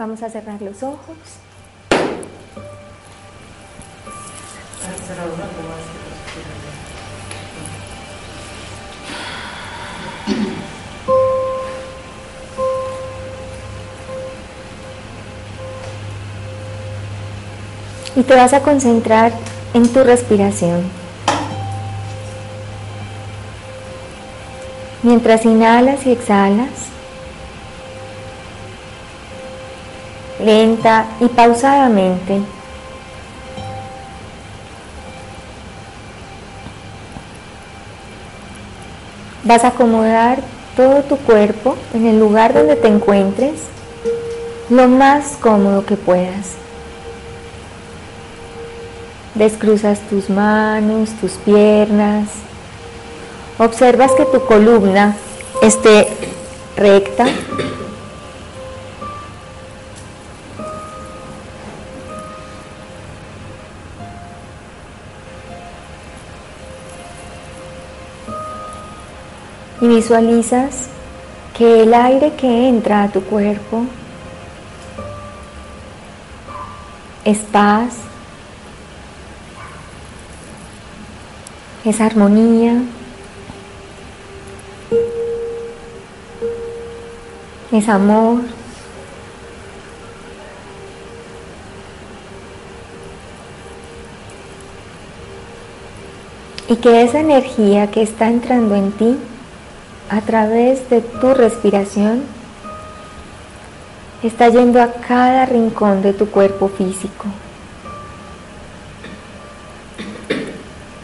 Vamos a cerrar los ojos. Y te vas a concentrar en tu respiración. Mientras inhalas y exhalas, lenta y pausadamente. Vas a acomodar todo tu cuerpo en el lugar donde te encuentres lo más cómodo que puedas. Descruzas tus manos, tus piernas. Observas que tu columna esté recta y visualizas que el aire que entra a tu cuerpo es paz, es armonía, es amor. Y que esa energía que está entrando en ti a través de tu respiración está yendo a cada rincón de tu cuerpo físico.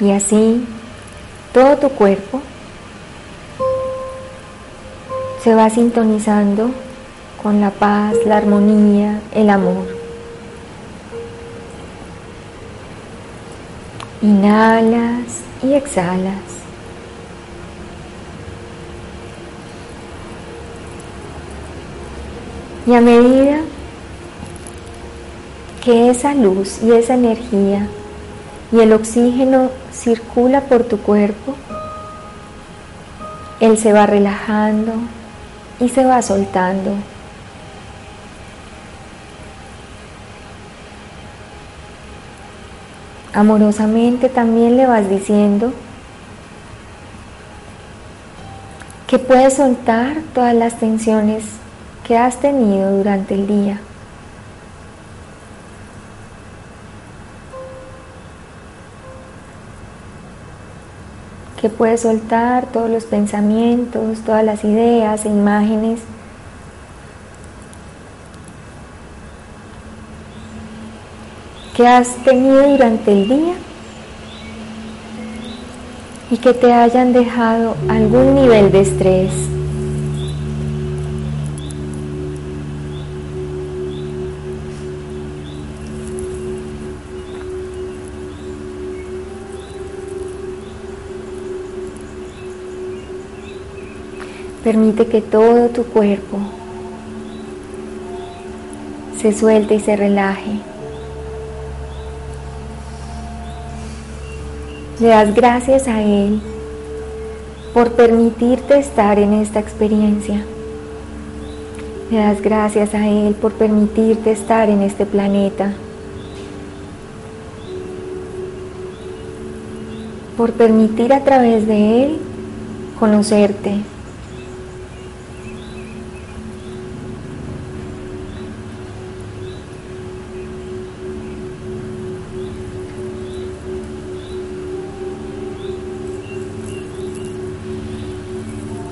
Y así todo tu cuerpo se va sintonizando con la paz, la armonía, el amor. Inhalas y exhalas. Y a medida que esa luz y esa energía y el oxígeno circula por tu cuerpo, él se va relajando y se va soltando. Amorosamente también le vas diciendo que puedes soltar todas las tensiones que has tenido durante el día. Que puedes soltar todos los pensamientos, todas las ideas e imágenes que has tenido durante el día y que te hayan dejado algún nivel de estrés. Permite que todo tu cuerpo se suelte y se relaje. Le das gracias a Él por permitirte estar en esta experiencia. Le das gracias a Él por permitirte estar en este planeta. Por permitir a través de Él conocerte,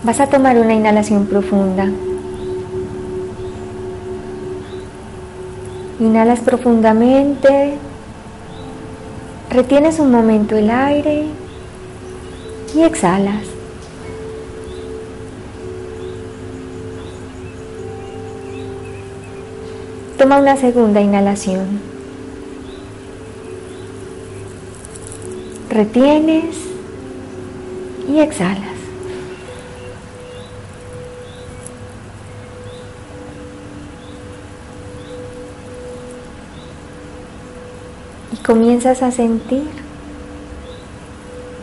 Vas a tomar una inhalación profunda. Inhalas profundamente, retienes un momento el aire y exhalas. Toma una segunda inhalación. Retienes y exhalas. comienzas a sentir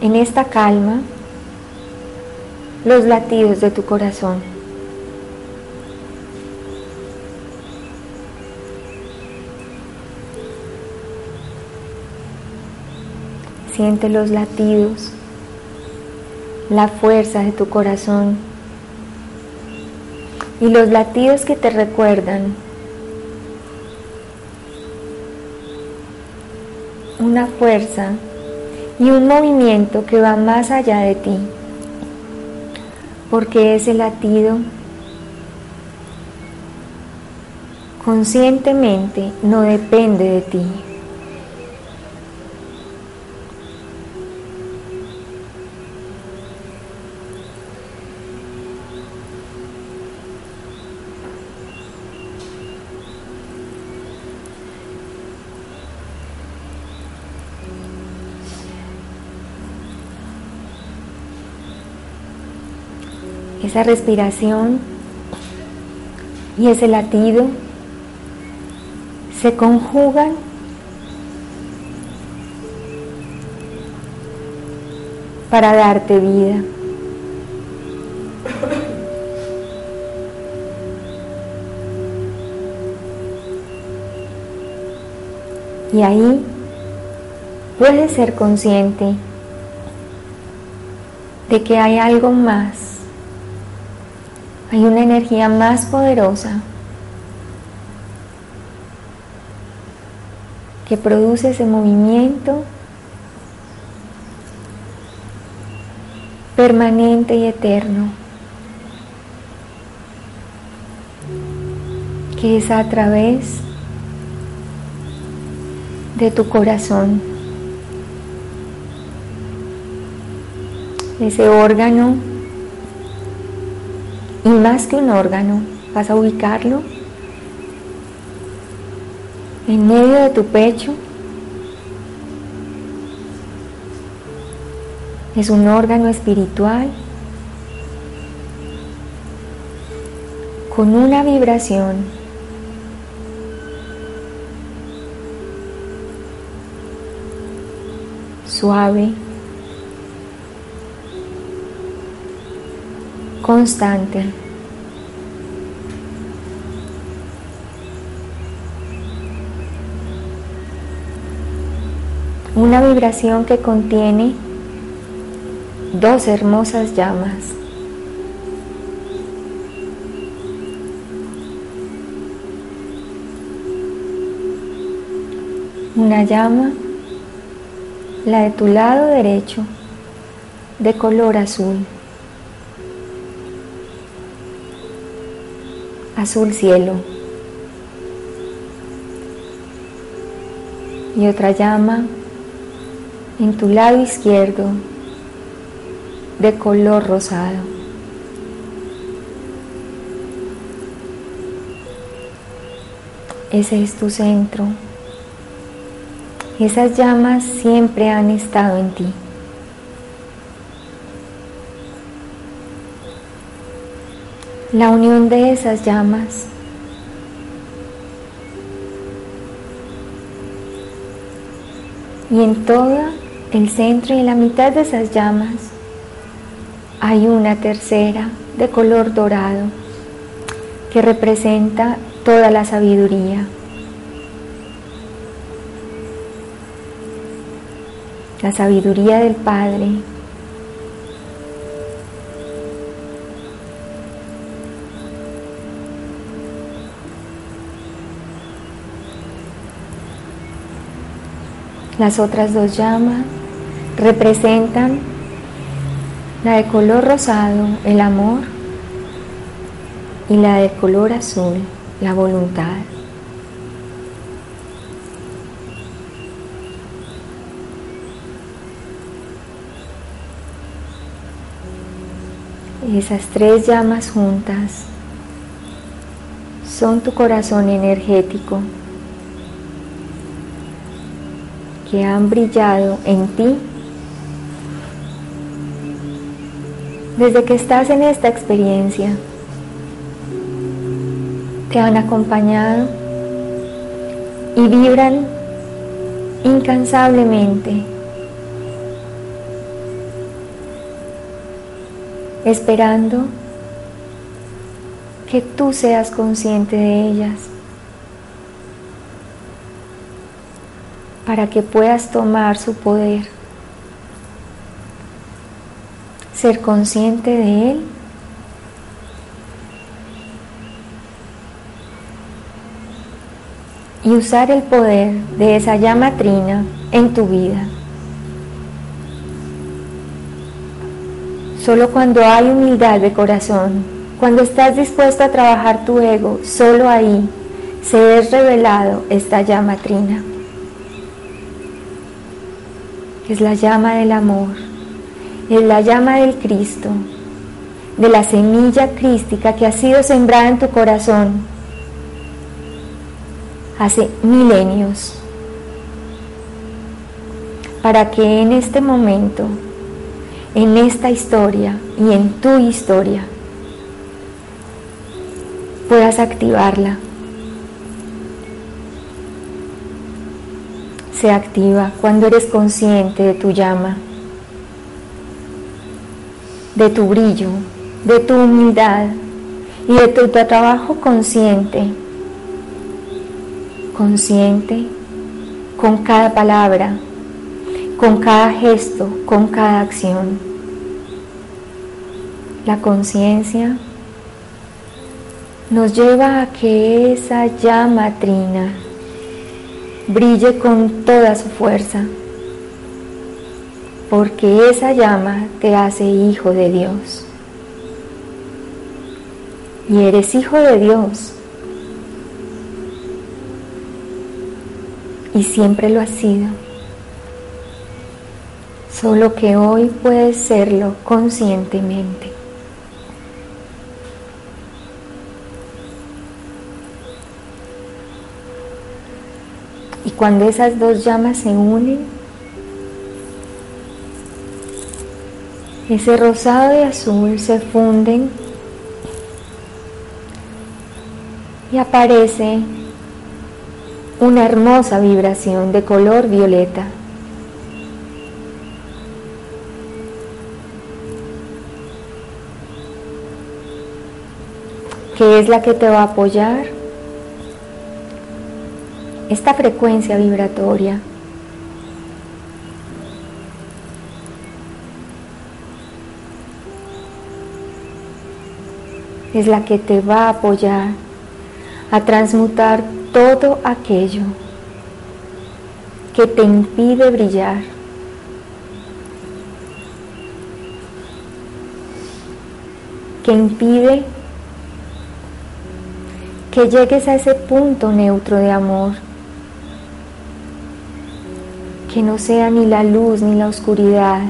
en esta calma los latidos de tu corazón. Siente los latidos, la fuerza de tu corazón y los latidos que te recuerdan una fuerza y un movimiento que va más allá de ti, porque ese latido conscientemente no depende de ti. Esa respiración y ese latido se conjugan para darte vida. Y ahí puedes ser consciente de que hay algo más hay una energía más poderosa que produce ese movimiento permanente y eterno, que es a través de tu corazón, ese órgano y más que un órgano, vas a ubicarlo en medio de tu pecho. Es un órgano espiritual con una vibración suave constante. Una vibración que contiene dos hermosas llamas. Una llama, la de tu lado derecho, de color azul. Azul cielo. Y otra llama en tu lado izquierdo de color rosado. Ese es tu centro. Esas llamas siempre han estado en ti. La unión de esas llamas. Y en todo el centro y en la mitad de esas llamas hay una tercera de color dorado que representa toda la sabiduría. La sabiduría del Padre, Las otras dos llamas representan la de color rosado, el amor, y la de color azul, la voluntad. Esas tres llamas juntas son tu corazón energético que han brillado en ti desde que estás en esta experiencia. Te han acompañado y vibran incansablemente, esperando que tú seas consciente de ellas. Para que puedas tomar su poder ser consciente de Él y usar el poder de esa llama trina en tu vida. Solo cuando hay humildad de corazón, cuando estás dispuesto a trabajar tu ego, solo ahí se es revelado esta llama trina. Es la llama del amor, es la llama del Cristo, de la semilla crística que ha sido sembrada en tu corazón hace milenios, para que en este momento, en esta historia y en tu historia, puedas activarla. Se activa cuando eres consciente de tu llama, de tu brillo, de tu humildad y de tu trabajo consciente consciente con cada palabra, con cada gesto, con cada acción. La conciencia nos lleva a que esa llama trina brille con toda su fuerza, porque esa llama te hace hijo de Dios. Y eres hijo de Dios y siempre lo ha sido. Solo que hoy puedes serlo conscientemente. Cuando esas dos llamas se unen, ese rosado y azul se funden y aparece una hermosa vibración de color violeta. que es la que te va a apoyar esta frecuencia vibratoria. Es la que te va a apoyar a transmutar todo aquello que te impide brillar. que impide que llegues a ese punto neutro de amor, que no sea ni la luz ni la oscuridad,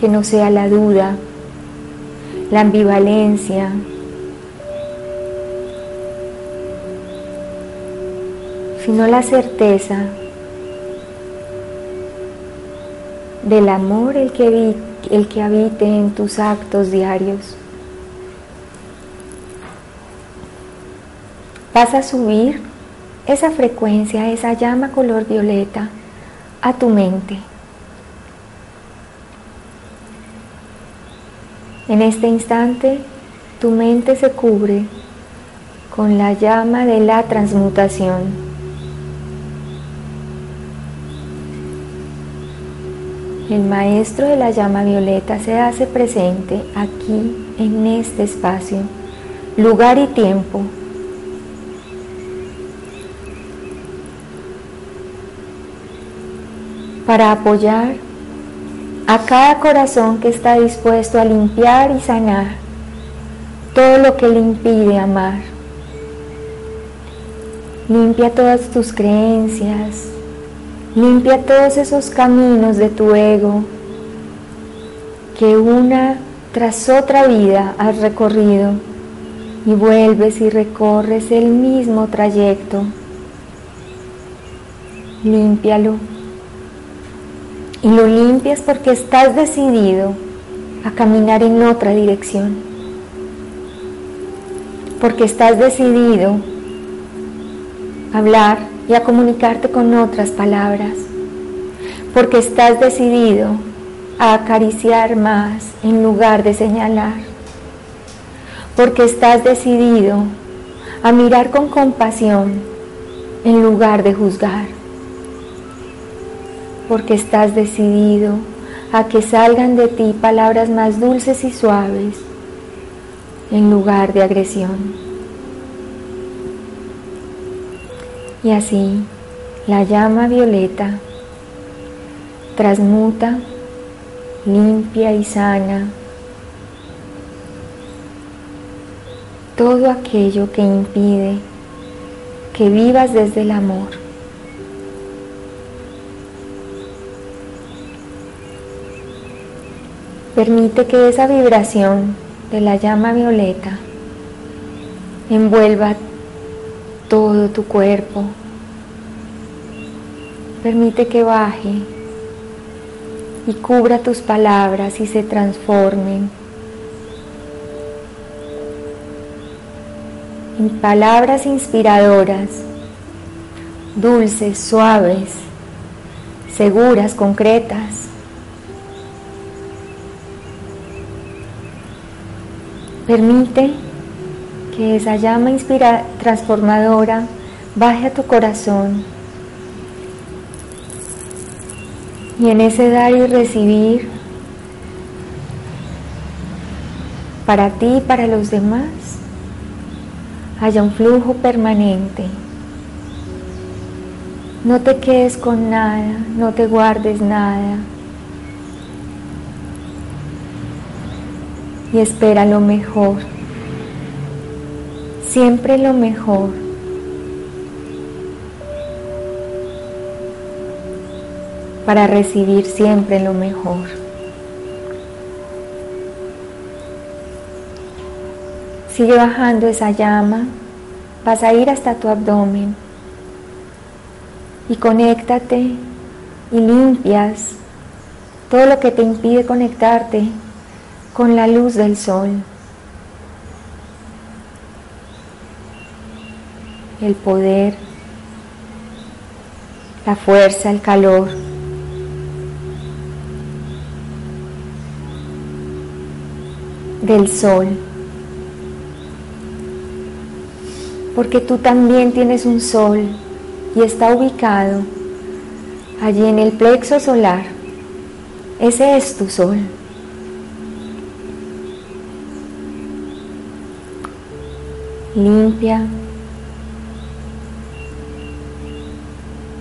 que no sea la duda, la ambivalencia, sino la certeza del amor el que, el que habite en tus actos diarios. Vas a subir esa frecuencia, esa llama color violeta a tu mente. En este instante, tu mente se cubre con la llama de la transmutación. El maestro de la llama violeta se hace presente aquí en este espacio, lugar y tiempo. Para apoyar a cada corazón que está dispuesto a limpiar y sanar todo lo que le impide amar. Limpia todas tus creencias, limpia todos esos caminos de tu ego que una tras otra vida has recorrido y vuelves y recorres el mismo trayecto. Límpialo y lo limpias porque estás decidido a caminar en otra dirección. Porque estás decidido a hablar y a comunicarte con otras palabras. Porque estás decidido a acariciar más en lugar de señalar. Porque estás decidido a mirar con compasión en lugar de juzgar, porque estás decidido a que salgan de ti palabras más dulces y suaves en lugar de agresión. Y así la llama violeta transmuta, limpia y sana todo aquello que impide que vivas desde el amor. Permite que esa vibración de la llama violeta envuelva todo tu cuerpo. Permite que baje y cubra tus palabras y se transformen en palabras inspiradoras, dulces, suaves, seguras, concretas. Permite que esa llama inspira transformadora baje a tu corazón y en ese dar y recibir para ti y para los demás haya un flujo permanente. No te quedes con nada, no te guardes nada. Y espera lo mejor, siempre lo mejor. Para recibir siempre lo mejor. Sigue bajando esa llama, vas a ir hasta tu abdomen y conéctate y limpias todo lo que te impide conectarte con la luz del sol. El poder, la fuerza, el calor. del sol. porque tú también tienes un sol y está ubicado allí en el plexo solar. Ese es tu sol. Limpia,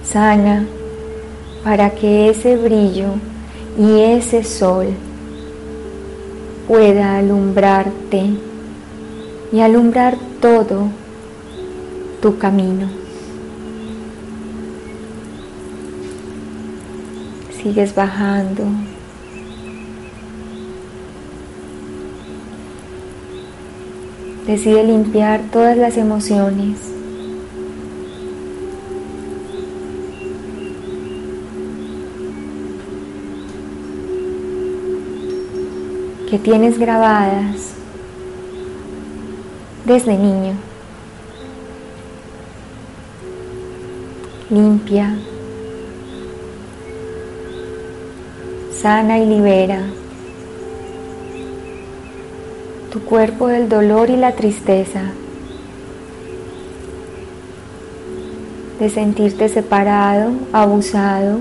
sana, para que ese brillo y ese sol pueda alumbrarte y alumbrar todo tu camino. Sigues bajando. Decide limpiar todas las emociones. que tienes grabadas desde niño. limpia, sana y libera tu cuerpo del dolor y la tristeza, de sentirte separado, abusado,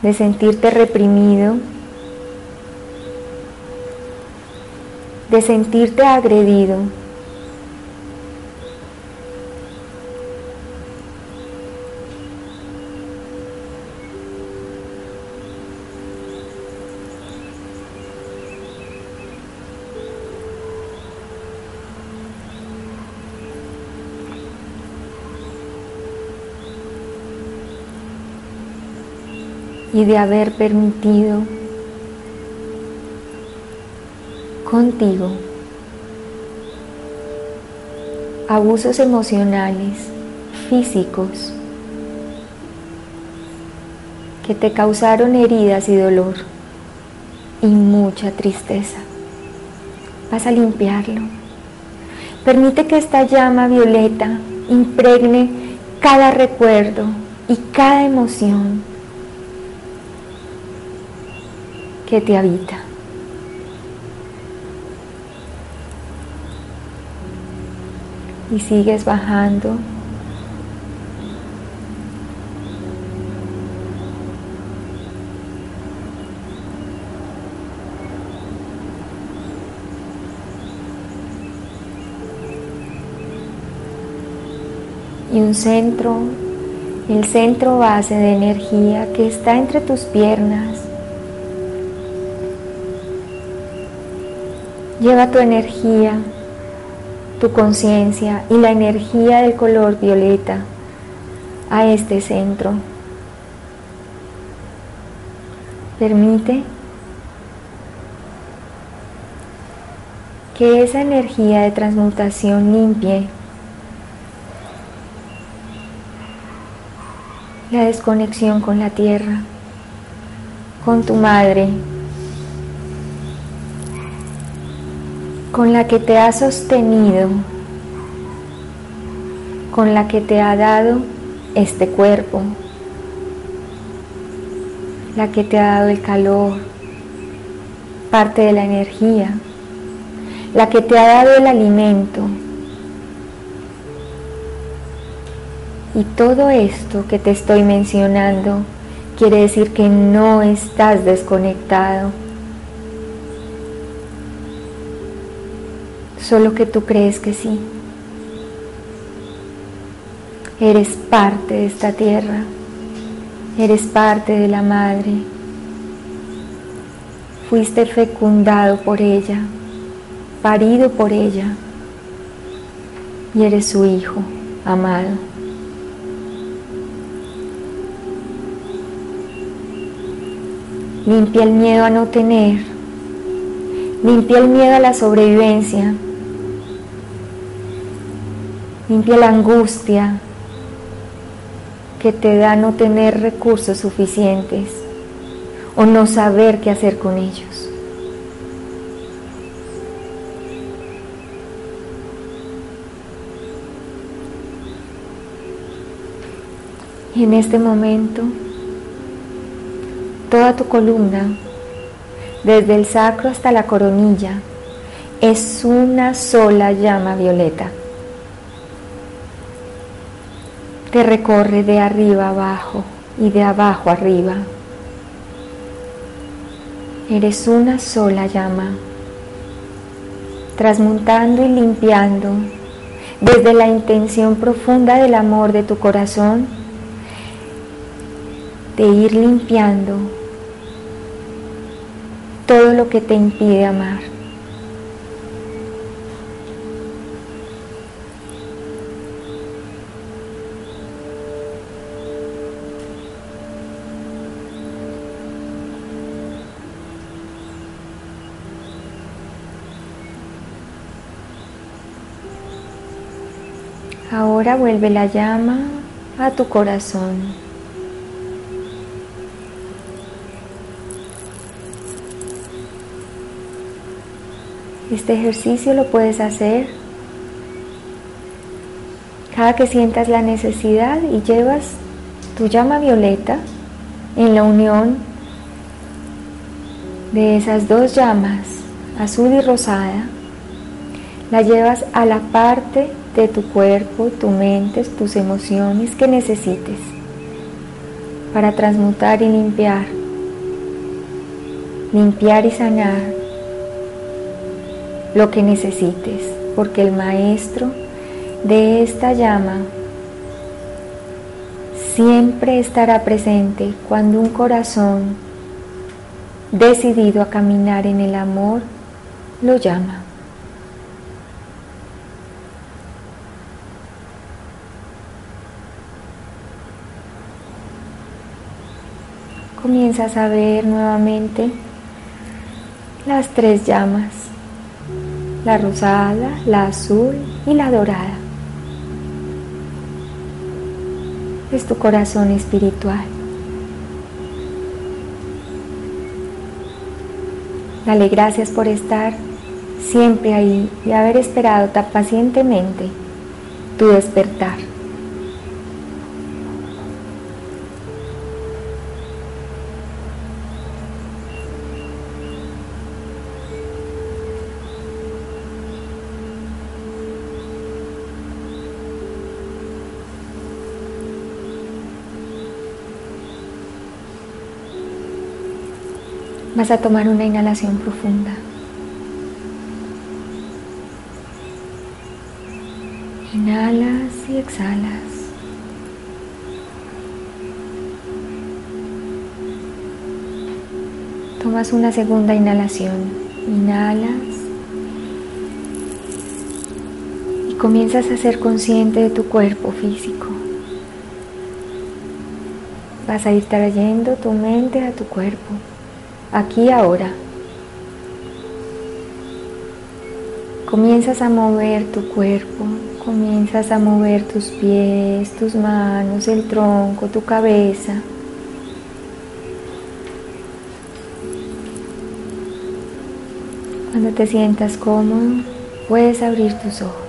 de sentirte reprimido, de sentirte agredido. Y de haber permitido contigo abusos emocionales, físicos, que te causaron heridas y dolor y mucha tristeza. Vas a limpiarlo. Permite que esta llama violeta impregne cada recuerdo y cada emoción que te habita. y sigues bajando. Y un centro, el centro base de energía que está entre tus piernas. Lleva tu energía tu conciencia y la energía del color violeta a este centro. Permite que esa energía de transmutación limpie la desconexión con la tierra, con tu madre, con la que te ha sostenido, con la que te ha dado este cuerpo, la que te ha dado el calor, parte de la energía, la que te ha dado el alimento. Y todo esto que te estoy mencionando quiere decir que no estás desconectado solo que tú crees que sí. Eres parte de esta tierra, eres parte de la madre, fuiste fecundado por ella, parido por ella y eres su hijo amado. Limpia el miedo a no tener, limpia el miedo a la sobrevivencia, Limpia la angustia que te da no tener recursos suficientes o no saber qué hacer con ellos. Y en este momento, toda tu columna, desde el sacro hasta la coronilla, es una sola llama violeta. Te recorre de arriba abajo y de abajo arriba. Eres una sola llama, transmutando y limpiando desde la intención profunda del amor de tu corazón, de ir limpiando todo lo que te impide amar. Ahora vuelve la llama a tu corazón. Este ejercicio lo puedes hacer cada que sientas la necesidad y llevas tu llama violeta en la unión de esas dos llamas, azul y rosada, la llevas a la parte de tu cuerpo, tu mente, tus emociones que necesites para transmutar y limpiar, limpiar y sanar lo que necesites, porque el maestro de esta llama siempre estará presente cuando un corazón decidido a caminar en el amor lo llama. Comienzas a ver nuevamente las tres llamas, la rosada, la azul y la dorada. Es tu corazón espiritual. Dale gracias por estar siempre ahí y haber esperado tan pacientemente tu despertar. Vas a tomar una inhalación profunda. Inhalas y exhalas. Tomas una segunda inhalación. Inhalas. Y comienzas a ser consciente de tu cuerpo físico. Vas a ir trayendo tu mente a tu cuerpo, aquí ahora. Comienzas a mover tu cuerpo, comienzas a mover tus pies, tus manos, el tronco, tu cabeza. Cuando te sientas cómodo, puedes abrir tus ojos.